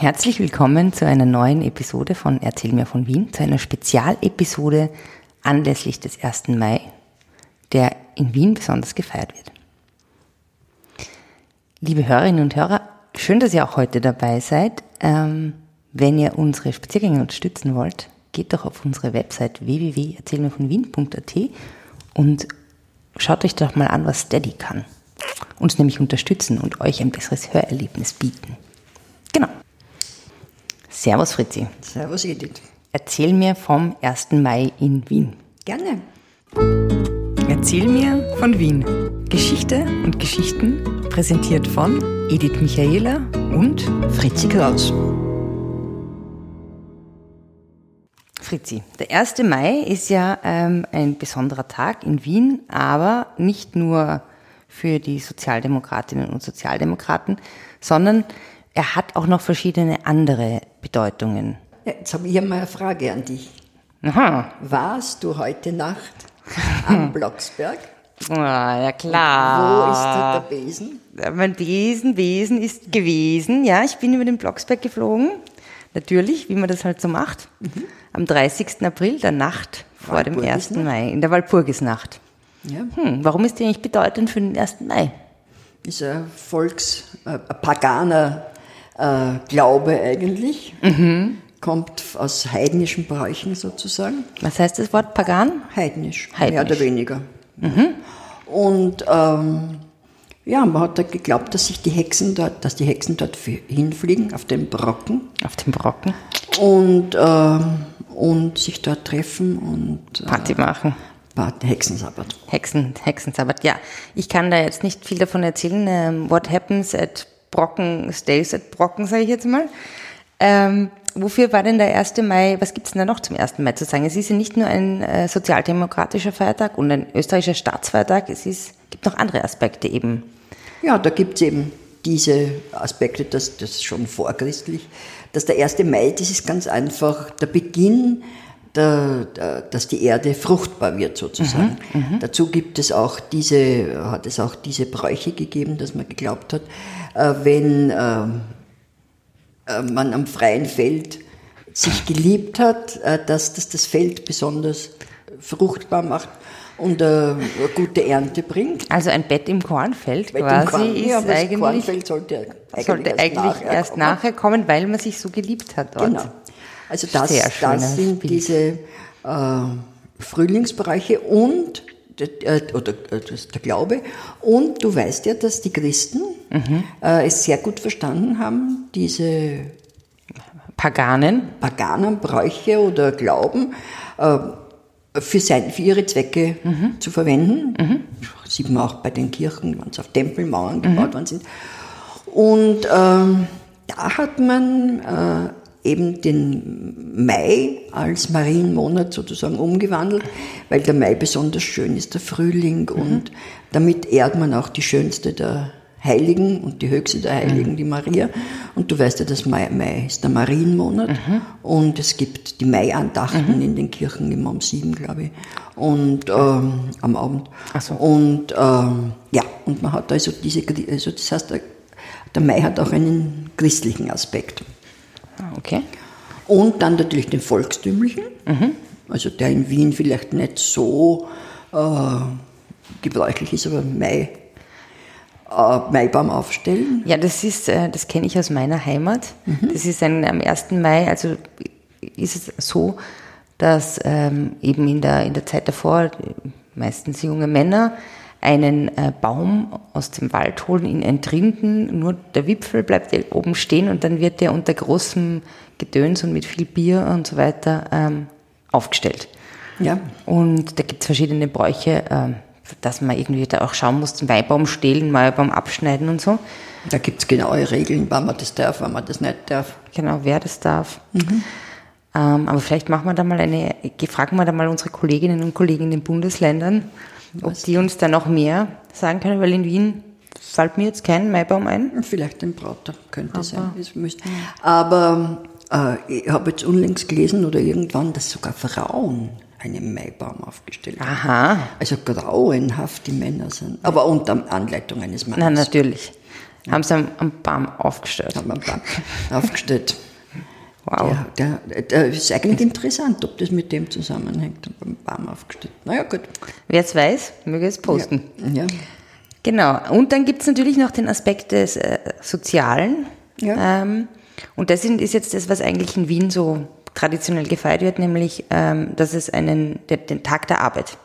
Herzlich willkommen zu einer neuen Episode von Erzähl mir von Wien, zu einer Spezialepisode anlässlich des 1. Mai, der in Wien besonders gefeiert wird. Liebe Hörerinnen und Hörer, schön, dass ihr auch heute dabei seid. Ähm, wenn ihr unsere Spaziergänge unterstützen wollt, geht doch auf unsere Website www.erzählmirvonwien.at und schaut euch doch mal an, was Steady kann. Uns nämlich unterstützen und euch ein besseres Hörerlebnis bieten. Genau. Servus Fritzi. Servus Edith. Erzähl mir vom 1. Mai in Wien. Gerne. Erzähl mir von Wien. Geschichte und Geschichten präsentiert von Edith Michaela und Fritzi Kraus. Fritzi, der 1. Mai ist ja ähm, ein besonderer Tag in Wien, aber nicht nur für die Sozialdemokratinnen und Sozialdemokraten, sondern er hat auch noch verschiedene andere Bedeutungen. Jetzt habe ich einmal eine Frage an dich. Aha. Warst du heute Nacht am Blocksberg? Ah, ja klar. Wo ist der Besen? Mein Besen, Besen ist gewesen. Ja, ich bin über den Blocksberg geflogen. Natürlich, wie man das halt so macht. Mhm. Am 30. April, der Nacht vor dem 1. Walpurgisnacht? Mai, in der Walpurgisnacht. Ja, Hm, warum ist die eigentlich bedeutend für den 1. Mai? ist ein Volks-, äh, ein paganer äh, Glaube eigentlich. Kommt aus heidnischen Bräuchen sozusagen. Was heißt das Wort Pagan? Heidnisch, Heidnisch. mehr oder weniger. Und ähm, ja, man hat da geglaubt, dass sich die Hexen dort, dass die Hexen dort hinfliegen auf den Brocken Auf dem Brocken. und, ähm, und sich dort treffen und äh, Party machen. Part- Hexensabbat. Hexen, Hexensabbat. Ja, ich kann da jetzt nicht viel davon erzählen. Ähm, what happens at Brocken stays at Brocken, sage ich jetzt mal. Ähm, wofür war denn der 1. Mai, was gibt's denn da noch zum 1. Mai zu sagen? Es ist ja nicht nur ein äh, sozialdemokratischer Feiertag und ein österreichischer Staatsfeiertag, es ist, gibt noch andere Aspekte eben. Ja, da gibt es eben diese Aspekte, das, das schon vorchristlich, dass der 1. Mai, das ist ganz einfach der Beginn, der, der, dass die Erde fruchtbar wird sozusagen. Dazu gibt es auch diese, hat es auch diese Bräuche gegeben, dass man geglaubt hat, äh, wenn ähm, äh, man am freien Feld sich geliebt hat, äh, dass das das Feld besonders fruchtbar macht und äh, eine gute Ernte bringt. Also ein Bett im Kornfeld Weil quasi dem Korn- ist ja, aber das eigentlich, Kornfeld sollte eigentlich, sollte erst eigentlich nachher erst kommen. nachher kommen, weil man sich so geliebt hat dort. Genau. Also das, das sind Bild. diese äh, Frühlingsbereiche und äh, oder äh, das der Glaube. Und du weißt ja, dass die Christen Mhm. äh, es sehr gut verstanden haben, diese Paganen. paganen Bräuche oder Glauben äh, für, sein, für ihre Zwecke zu verwenden. Sieht man auch bei den Kirchen, wenn sie auf Tempelmauern gebaut worden sind. Und ähm, da hat man äh, eben den Mai als Marienmonat sozusagen umgewandelt, weil der Mai besonders schön ist, der Frühling, und damit ehrt man auch die schönste der Heiligen und die höchste der Heiligen, die Maria. Und du weißt ja, das Mai, Mai ist der Marienmonat und es gibt die Mai-Andachten in den Kirchen immer um sieben, glaube ich, und ähm, am Abend. Ach so. Und ähm, ja, und man hat also diese, also das heißt, der Mai hat auch einen christlichen Aspekt. Ah, Okay. Und dann natürlich den volkstümlichen, also der in Wien vielleicht nicht so äh, gebräuchlich ist, aber Mai, äh, Maibaum aufstellen. Ja, das ist, äh, das kenne ich aus meiner Heimat. Das ist ein, am 1. Mai, also ist es so, dass ähm, eben in der, in der Zeit davor äh, meistens junge Männer einen äh, Baum aus dem Wald holen, ihn entrinden, nur der Wipfel bleibt oben stehen und dann wird der unter großem Gedöns und mit viel Bier und so weiter ähm, aufgestellt. Ja, Und da gibt es verschiedene Bräuche, ähm, dass man irgendwie da auch schauen muss, den Maibaum stehlen, Maibaum abschneiden und so. da gibt es genaue Regeln, wann man das darf, wann man das nicht darf. Genau, wer das darf. Ähm, aber vielleicht machen wir da mal eine, fragen wir da mal unsere Kolleginnen und Kollegen in den Bundesländern, ob die uns da noch mehr sagen können, weil in Wien fällt mir jetzt kein Maibaum ein. Vielleicht ein Brauter könnte sein. Das müsste. Aber äh, ich habe jetzt unlängst gelesen oder irgendwann, dass sogar Frauen einen Maibaum aufgestellt haben. Aha, Also grauenhaft die Männer sind. Aber unter Anleitung eines na Mannes. natürlich. Haben sie am, am BAM aufgestellt. Haben am BAM aufgestellt. Wow. Der, der, der ist eigentlich interessant, ob das mit dem zusammenhängt. Beim BAM aufgestellt. Naja, gut. Wer es weiß, möge es posten. Ja. Genau. Und dann gibt es natürlich noch den Aspekt des äh, Sozialen. Ja. Ähm, und das ist jetzt das, was eigentlich in Wien so traditionell gefeiert wird, nämlich, ähm, dass es einen, den, den Tag der Arbeit.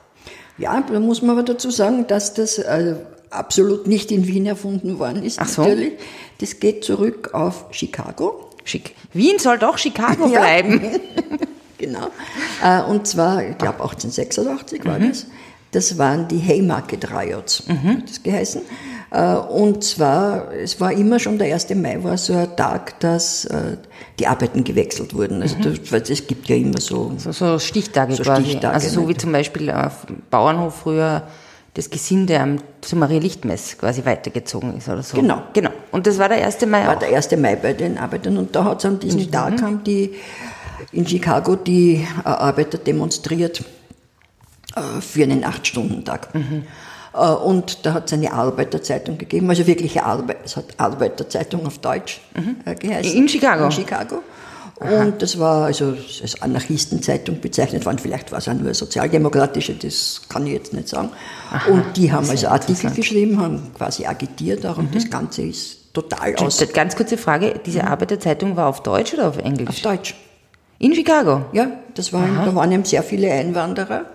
Ja, da muss man aber dazu sagen, dass das äh, absolut nicht in Wien erfunden worden ist. Ach so. Natürlich. Das geht zurück auf Chicago. Schick. Wien soll doch Chicago Ja. bleiben. Genau. Äh, und zwar, ich glaube 1886 war das. Das waren die Haymarket Riots, hat das geheißen. Äh, Und zwar, es war immer schon der 1. Mai, war so ein Tag, dass äh, die Arbeiten gewechselt wurden. Also das, weil es gibt ja immer so So, so Stichtage So quasi. Stichtage, also so ne? wie zum Beispiel auf dem Bauernhof früher das Gesinde am, zum Maria-Lichtmess quasi weitergezogen ist oder so. Genau. Genau. Und das war der 1. Mai war auch. der 1. Mai bei den Arbeitern. Und da hat es an diesem Tag haben die in Chicago die äh, Arbeiter demonstriert äh, für einen Acht-Stunden-Tag. Äh, und da hat es eine Arbeiterzeitung gegeben, also wirkliche Arbeit, es hat Arbeiterzeitung auf Deutsch äh, geheißen. In Chicago? In Chicago. Und das war also als Anarchistenzeitung bezeichnet worden, vielleicht war es auch nur eine sozialdemokratische, das kann ich jetzt nicht sagen. und die haben also Artikel geschrieben, haben quasi agitiert auch und das Ganze ist total aus Ganz kurze Frage, diese Arbeiterzeitung war auf Deutsch oder auf auf Englisch? Deutsch. In Chicago. Ja, das waren, da waren eben sehr viele Einwanderer.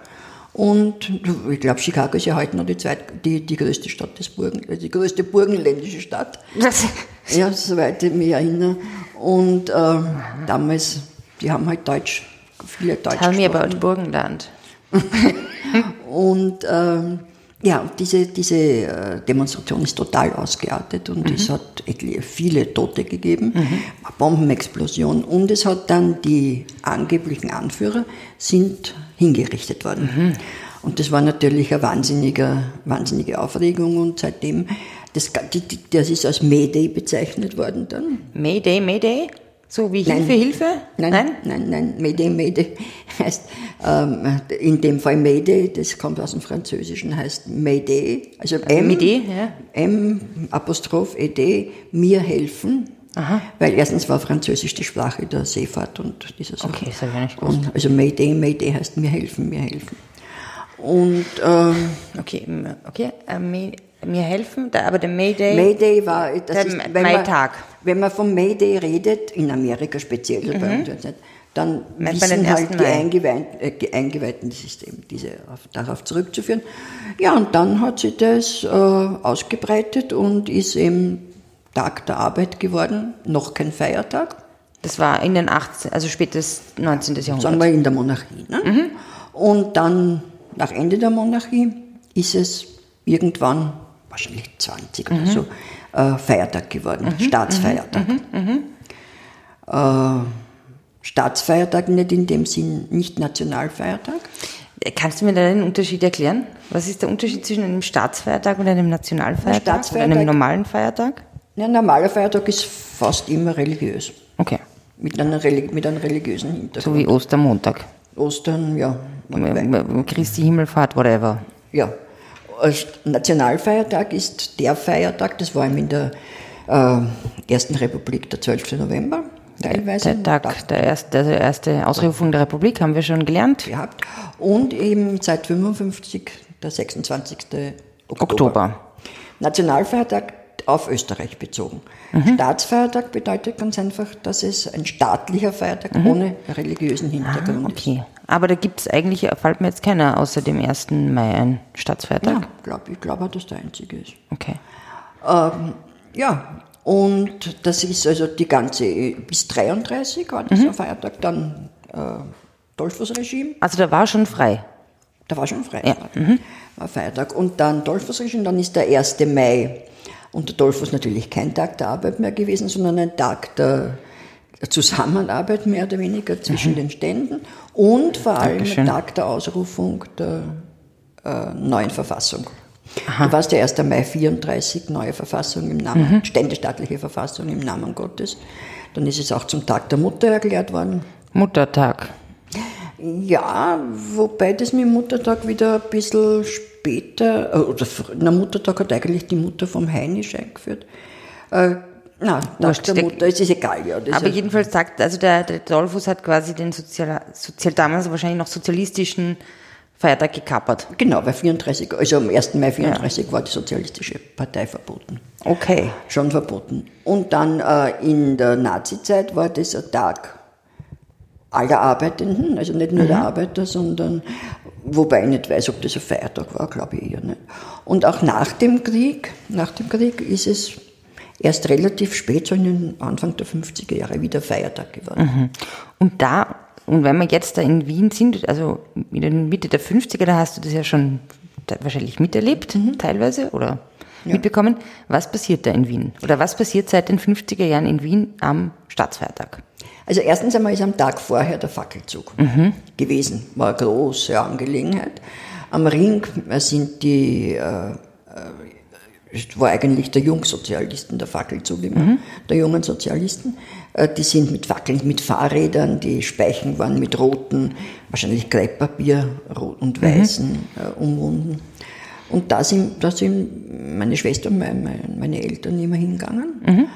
Und ich glaube, Chicago ist ja heute noch die, zweit, die, die größte Stadt des Burgen, äh, die größte burgenländische Stadt. Das, Ja, soweit ich mich erinnere. Und ähm, damals, die haben halt Deutsch, viele Deutsch tell me gesprochen. about Burgenland. Und ähm, ja, diese, diese äh, Demonstration ist total ausgeartet und es hat viele Tote gegeben, eine Bombenexplosion und es hat dann die angeblichen Anführer sind hingerichtet worden. Und das war natürlich eine wahnsinnige, wahnsinnige Aufregung und seitdem, das, das ist als Mayday bezeichnet worden dann. Mayday, Mayday? So wie Nein. Hilfe, Hilfe? Nein, nein, nein, nein. Mayday, Mayday heißt, ähm, in dem Fall Mayday, das kommt aus dem Französischen, heißt Mayday, also M, Mayday, ja. M, Apostroph, ED, mir helfen. Weil erstens war Französisch die Sprache der Seefahrt und dieser Sache. Okay, das habe ich nicht. Und also Mayday, Mayday heißt mir helfen, mir helfen. Und ähm, Okay, okay. Äh, mir, helfen, aber der Mayday. Mayday war, das Der ist, wenn man, Maitag. Wenn man vom Mayday redet, in Amerika speziell, bei uns dann Meint wissen halt 1. die? Eingeweihten, äh, Eingeweihten System, diese auf, darauf zurückzuführen. Ja, und dann hat sich das äh, ausgebreitet und ist eben Tag der Arbeit geworden, noch kein Feiertag, Das war in den 18, also spätes 19. Jahrhundert. sagen wir in der Monarchie. Ne? Mhm. Und dann, nach Ende der Monarchie, ist es irgendwann, wahrscheinlich 20 Mhm. oder so, äh, Feiertag geworden, Staatsfeiertag. Mhm. Äh, Staatsfeiertag nicht in dem Sinn, nicht Nationalfeiertag. Kannst du mir da den Unterschied erklären? Was ist der Unterschied zwischen einem Staatsfeiertag und einem Nationalfeiertag? Staatsfeiertag- Oder einem normalen Feiertag? Ein normaler Feiertag ist fast immer religiös, Okay. mit, einer, Reli- mit einem religiösen Hintergrund. So wie Ostermontag. Ostern, ja. Christi Himmelfahrt, whatever. Ja, Nationalfeiertag ist der Feiertag, das war eben in der äh, Ersten Republik der 12. November teilweise. Der Tag, der erste, also erste Ausrufung der Republik haben wir schon gelernt. gehabt. Und eben seit 55 der 26. Oktober. Oktober. Nationalfeiertag auf Österreich bezogen. Mhm. Staatsfeiertag bedeutet ganz einfach, dass es ein staatlicher Feiertag ohne religiösen Hintergrund ist. Mhm. Ah, Okay. Aber da gibt es eigentlich, fällt mir jetzt keiner außer dem 1. Mai ein Staatsfeiertag. Ja, glaub, ich glaube, dass der einzige ist. Okay. Ja, und das ist also die ganze, bis 33 war dieser Feiertag, dann äh, Dollfuß-Regime, Also da war schon frei. da war schon frei, Ja, war Feiertag. Und dann Dollfuß-Regime, dann ist der 1. Mai unter Dollfuß natürlich kein Tag der Arbeit mehr gewesen, sondern ein Tag der, der Zusammenarbeit mehr oder weniger zwischen den Ständen und vor allem Dankeschön. ein Tag der Ausrufung der äh, neuen Verfassung. Du warst der 1. Mai 34, neue Verfassung im Namen, ständestaatliche Verfassung im Namen Gottes. Dann ist es auch zum Tag der Mutter erklärt worden. Muttertag. Ja, wobei das mit Muttertag wieder ein bisschen später, äh, oder na, Muttertag hat eigentlich die Mutter vom Heinisch eingeführt. Äh, na, Wurscht, der der- Mutter, es ist egal, ja. Aber ist, jedenfalls sagt, also der, der Dollfuß hat quasi den sozial, sozial, damals wahrscheinlich noch sozialistischen Feiertag gekapert. genau, bei 34, also am 1. Mai 34 war die Sozialistische Partei verboten. Okay. Schon verboten. Und dann äh, in der Nazizeit war das ein Tag aller Arbeitenden, also nicht nur der Arbeiter, sondern wobei ich nicht weiß, ob das ein Feiertag war, glaube ich eher nicht. Und auch nach dem Krieg, nach dem Krieg ist es erst relativ spät, so in den Anfang der 50er Jahre, wieder Feiertag geworden. Und da, und wenn wir jetzt da in Wien sind, also in der Mitte der 50er, da hast du das ja schon wahrscheinlich miterlebt, teilweise, oder mitbekommen. Was passiert da in Wien? Oder was passiert seit den 50er Jahren in Wien am Staatsfeiertag? Also erstens einmal ist am Tag vorher der Fackelzug gewesen. War eine große Angelegenheit. Am Ring sind die, äh, äh, war eigentlich der Jungsozialisten, der Fackelzug immer, der jungen Sozialisten. Äh, die sind mit Fackeln, mit Fahrrädern, die Speichen waren mit roten, wahrscheinlich Krepppapier, rot und weißen äh, umwunden. Und da sind, da sind meine Schwester und meine, meine, Eltern immer hingegangen.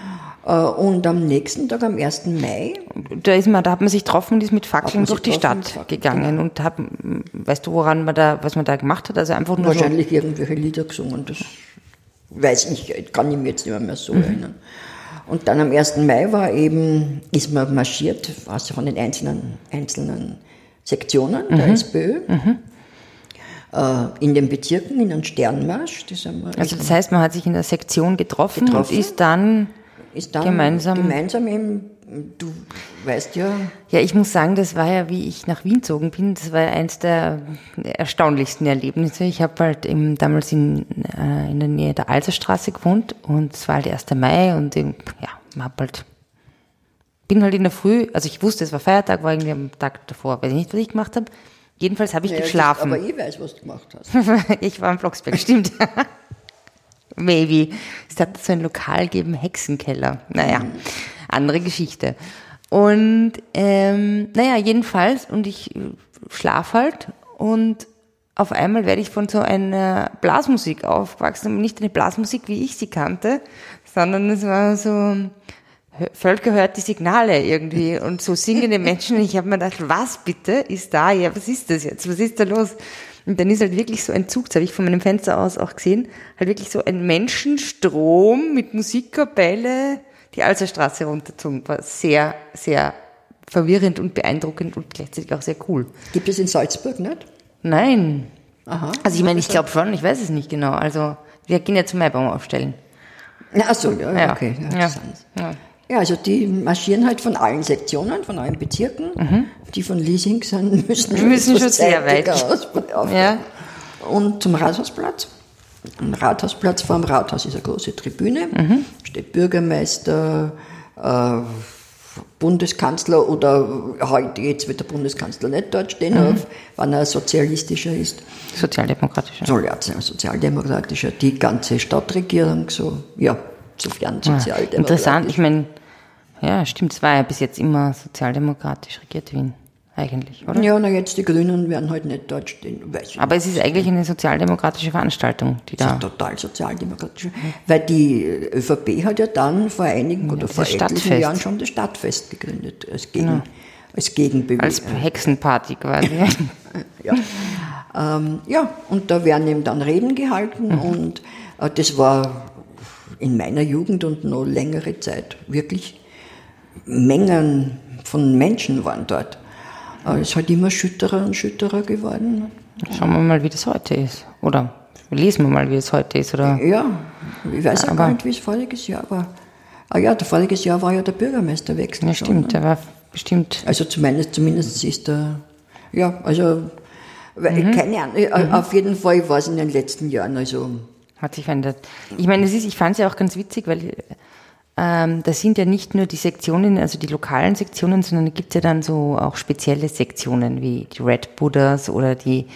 Äh, Und am nächsten Tag, am 1. Mai, Da ist man, da hat man sich getroffen und ist mit Fackeln durch die Stadt Fackeln, gegangen und hat, weißt du, woran man da, was man da gemacht hat? Also einfach nur so, wahrscheinlich irgendwelche Lieder gesungen. Das weiß ich, kann ich mir jetzt nicht mehr so erinnern. Und dann am 1. Mai war eben, ist man marschiert, also von den einzelnen, einzelnen Sektionen der SPÖ, äh, in den Bezirken, in den Sternmarsch. Das haben wir also das heißt, man hat sich in der Sektion getroffen, Getroffen. und ist dann, ist dann gemeinsam- gemeinsam eben, du weißt ja, ja, ich muss sagen, das war ja, wie ich nach Wien gezogen bin, das war ja eins der erstaunlichsten Erlebnisse. Ich habe halt im, damals in, äh, in der Nähe der Alserstraße gewohnt und es war halt 1. Mai und ich, ja, man hab halt, bin halt in der Früh, also ich wusste, es war Feiertag, war irgendwie am Tag davor, weiß ich nicht, was ich gemacht habe. Jedenfalls habe ich ja, geschlafen. aber ich weiß, was du gemacht hast. ich war im Blocksberg, stimmt. Maybe. Es hat so ein Lokal gegeben, Hexenkeller. Naja, andere Geschichte. Und ähm, naja, jedenfalls, und ich schlaf halt und auf einmal werde ich von so einer Blasmusik aufgewachsen, nicht eine Blasmusik, wie ich sie kannte, sondern es war so Völker hört die Signale irgendwie und so singende Menschen. Und ich habe mir gedacht, was bitte ist da? Ja, was ist das jetzt? Was ist da los? Und dann ist halt wirklich so ein Zug, das habe ich von meinem Fenster aus auch gesehen, halt wirklich so ein Menschenstrom mit Musikkapelle die Alserstraße runterzogen. War sehr, sehr verwirrend und beeindruckend und gleichzeitig auch sehr cool. Gibt es in Salzburg nicht? Nein. Aha. Also ich meine, ich glaube schon, ich weiß es nicht genau. Also wir gehen ja zum Maibaum aufstellen. Ach so, ja, Ja, okay. Ja, ja. Ja. Also die marschieren halt von allen Sektionen, von allen Bezirken. Die von Liesing sind, müssen schon, Mhm. Müssen schon sehr weit. aus-. Ja. Und zum Rathausplatz. Am Rathausplatz, vor dem Rathaus ist eine große Tribüne. Mhm. Steht Bürgermeister, äh, Bundeskanzler oder heute jetzt wird der Bundeskanzler nicht dort stehen, Mhm. auf, wenn er sozialistischer ist. Sozialdemokratischer. Sozialdemokratischer, die ganze Stadtregierung, so, ja, sofern sozialdemokratisch. Interessant, ich meine, ja, stimmt, es war ja bis jetzt immer sozialdemokratisch regiert Wien, eigentlich, oder? Ja, na jetzt die Grünen werden halt nicht dort stehen, Aber es ist eigentlich eine sozialdemokratische Veranstaltung, die da. Total sozialdemokratisch. Weil die ÖVP hat ja dann vor einigen oder vor etlichen Stadtfest. Jahren schon das Stadtfest gegründet, als, Gegen, als Gegenbewegung. Als Hexenparty quasi. ja. Ähm, ja, und da werden eben dann Reden gehalten Mhm. und äh, das war in meiner Jugend und noch längere Zeit wirklich Mengen von Menschen waren dort. Äh, es ist halt immer schütterer und schütterer geworden. Schauen wir mal, wie das heute ist. Oder lesen wir mal, wie es heute ist. Oder Ja, ich weiß auch Aber- gar nicht, wie es voriges Jahr war. Ah ja, der voriges Jahr war ja der Bürgermeisterwechsel. ja, schon, stimmt, ne? der war bestimmt. Also zumindest, zumindest ist der, ja, also, Mhm. keine Ahnung, äh, auf jeden Fall war es in den letzten Jahren, also, Hat sich verändert. Ich meine, es ist, ich fand es ja auch ganz witzig, weil ähm, das sind ja nicht nur die Sektionen, also die lokalen Sektionen, sondern es gibt ja dann so auch spezielle Sektionen wie die Red Buddhas oder die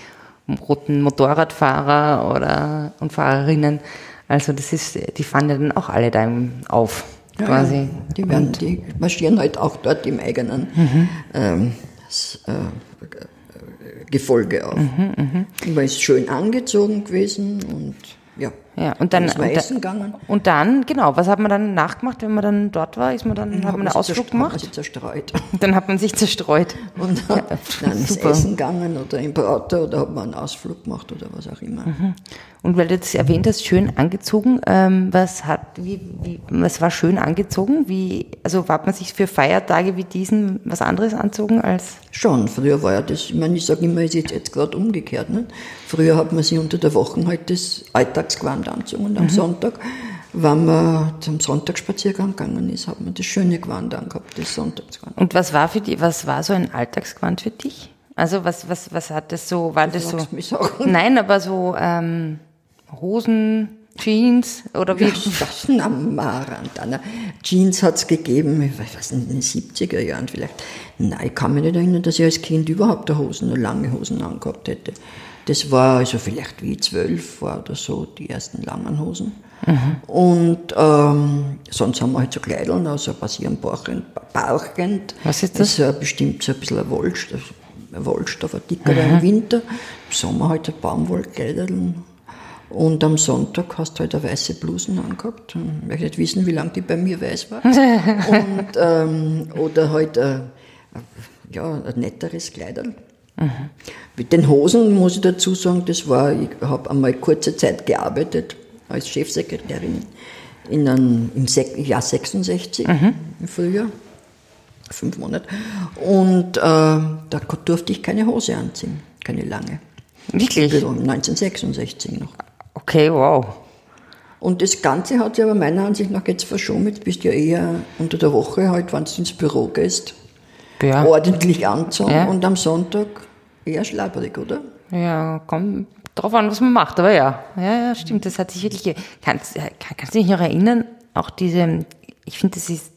roten Motorradfahrer oder und Fahrerinnen. Also das ist, die fahren ja dann auch alle da auf, ja, quasi. die, werden, die marschieren halt auch dort im eigenen Mhm. ähm, äh, Gefolge auf. Mhm, Man ist schön angezogen gewesen und, ja. Ja, und dann, ist man und, essen gegangen. und dann, genau, was hat man dann nachgemacht, wenn man dann dort war? Ist man dann, hat man einen sich Ausflug zerstreut- hat man gemacht? sich zerstreut. Dann hat man sich zerstreut. Und dann, dann ist. Essen gegangen oder im Prater oder hat man einen Ausflug gemacht oder was auch immer. Und weil du das erwähnt hast, schön angezogen, ähm, was hat, wie, wie, was war schön angezogen? Wie, also hat man sich für Feiertage wie diesen was anderes anzogen als? Schon, früher war ja das, ich meine, ich sage immer, es ist jetzt, jetzt gerade umgekehrt. Nicht? Früher hat man sich unter der Woche halt das Alltagsgewand angezogen und am Sonntag, wenn man zum Sonntagsspaziergang gegangen ist, hat man das schöne Gewand angehabt, das Sonntagsgewand. Und was war für dich, was war so ein Alltagsgewand für dich? Also was, was, was hat das so, war das so? Magst du mich sagen? Nein, aber so ähm, Hosen, Jeans oder wie? Das na, Marantana. Jeans hat's gegeben, ich weiß nicht, in den 70er Jahren vielleicht. Nein, ich kann mich nicht erinnern, dass ich als Kind überhaupt eine Hosen, eine lange Hosen angehabt hätte. Das war also vielleicht wie zwölf war oder so, die ersten langen Hosen. Und ähm, sonst haben wir halt so Kleideln, also passieren Bauchend. Bauchend. Was ist das? Das ist ja bestimmt so ein bisschen ein Wollstoff, ein Wollstoff, ein dickerer im Winter. Im Sommer halt ein Baumwollkleiderl. Und am Sonntag hast du halt eine weiße Blusen angehabt. Ich möchte nicht wissen, wie lange die bei mir weiß war. Und, ähm, oder halt äh, ja, ein netteres Kleiderl. Mit den Hosen muss ich dazu sagen, das war, ich habe einmal kurze Zeit gearbeitet als Chefsekretärin in einem, im Sek Jahr 66, im Frühjahr, fünf Monate. Und äh, da durfte ich keine Hose anziehen, keine lange. Wirklich? Also 1966 noch. Okay, wow. Und das Ganze hat sich aber meiner Ansicht nach jetzt verschoben. Jetzt bist du ja eher unter der Woche, halt, wenn du ins Büro gehst, Ja. ordentlich anzogen Ja. und am Sonntag eher schlapperig, oder? Ja, kommt drauf an, was man macht, aber ja. Ja, ja, stimmt, das hat sich wirklich, kannst, kann- kannst du dich noch erinnern, auch diese, ich finde, das ist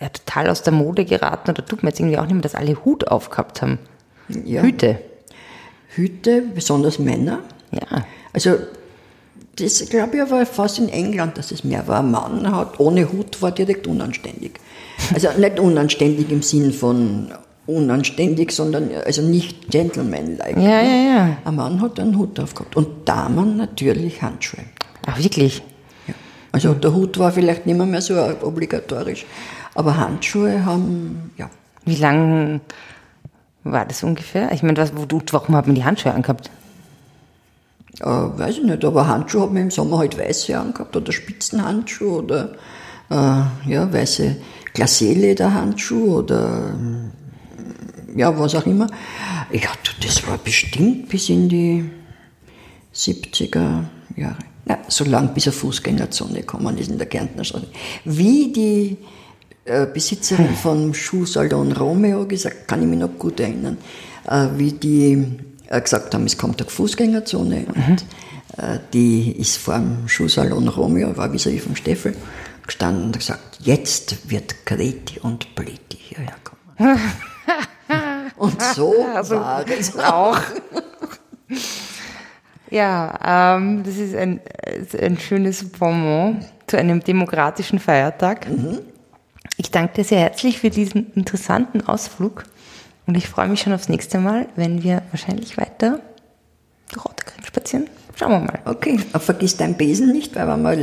ja, total aus der Mode geraten, oder tut mir jetzt irgendwie auch nicht mehr, dass alle Hut aufgehabt haben. Ja. Hüte. Hüte, besonders Männer. Ja. Also, das glaube ich aber fast in England, dass es mehr war. Ein Mann hat ohne Hut war direkt unanständig. Also nicht unanständig im Sinn von unanständig, sondern also nicht gentlemanlike. Ja, ja, ja. Ein Mann hat einen Hut aufgehabt und Damen natürlich Handschuhe. Ach, wirklich? Ja. Also der Hut war vielleicht nicht mehr, so obligatorisch, aber Handschuhe haben, ja, Wie lang war das ungefähr? Ich meine, was, wo du, warum hat man die Handschuhe angehabt? äh, weiß ich nicht, aber Handschuhe hat man im Sommer halt weiße angehabt oder Spitzenhandschuhe oder äh, ja, weiße Glacé-Lederhandschuhe oder ähm, ja, was auch immer. Ja, das war bestimmt bis in die 70er Jahre. Ja, so lang bis eine Fußgängerzone gekommen ist in der Kärntner Straße. Wie die äh, Besitzerin vom Schuhsalon Romeo gesagt, kann ich mich noch gut erinnern, äh, wie die äh, gesagt haben, es kommt eine Fußgängerzone und äh, die ist vor dem Schuhsalon Romeo, war vis-à-vis vom Steffel, gestanden und gesagt, jetzt wird Greti und Pleti hierher kommen. und so war es Auch. Ja, ähm, das ist ein, ein schönes Bonbon zu einem demokratischen Feiertag. Ich danke dir sehr herzlich für diesen interessanten Ausflug und ich freue mich schon aufs nächste Mal, wenn wir wahrscheinlich weiter durch Otterkring spazieren. Schauen wir mal. Okay, aber vergiss deinen Besen nicht, weil wir mal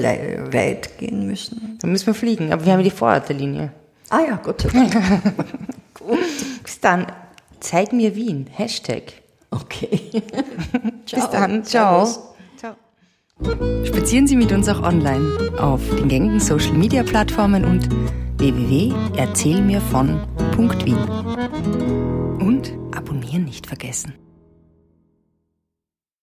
weit gehen müssen. Dann müssen wir fliegen, aber wir haben ja die Vororterlinie. Ah ja, Gott sei Dank. Bis dann. Zeig mir Wien. Hashtag. Okay. Bis dann. Ciao. Ciao. Spazieren Sie mit uns auch online auf den gängigen Social Media Plattformen und www.erzählmirvon.wien. Und abonnieren nicht vergessen.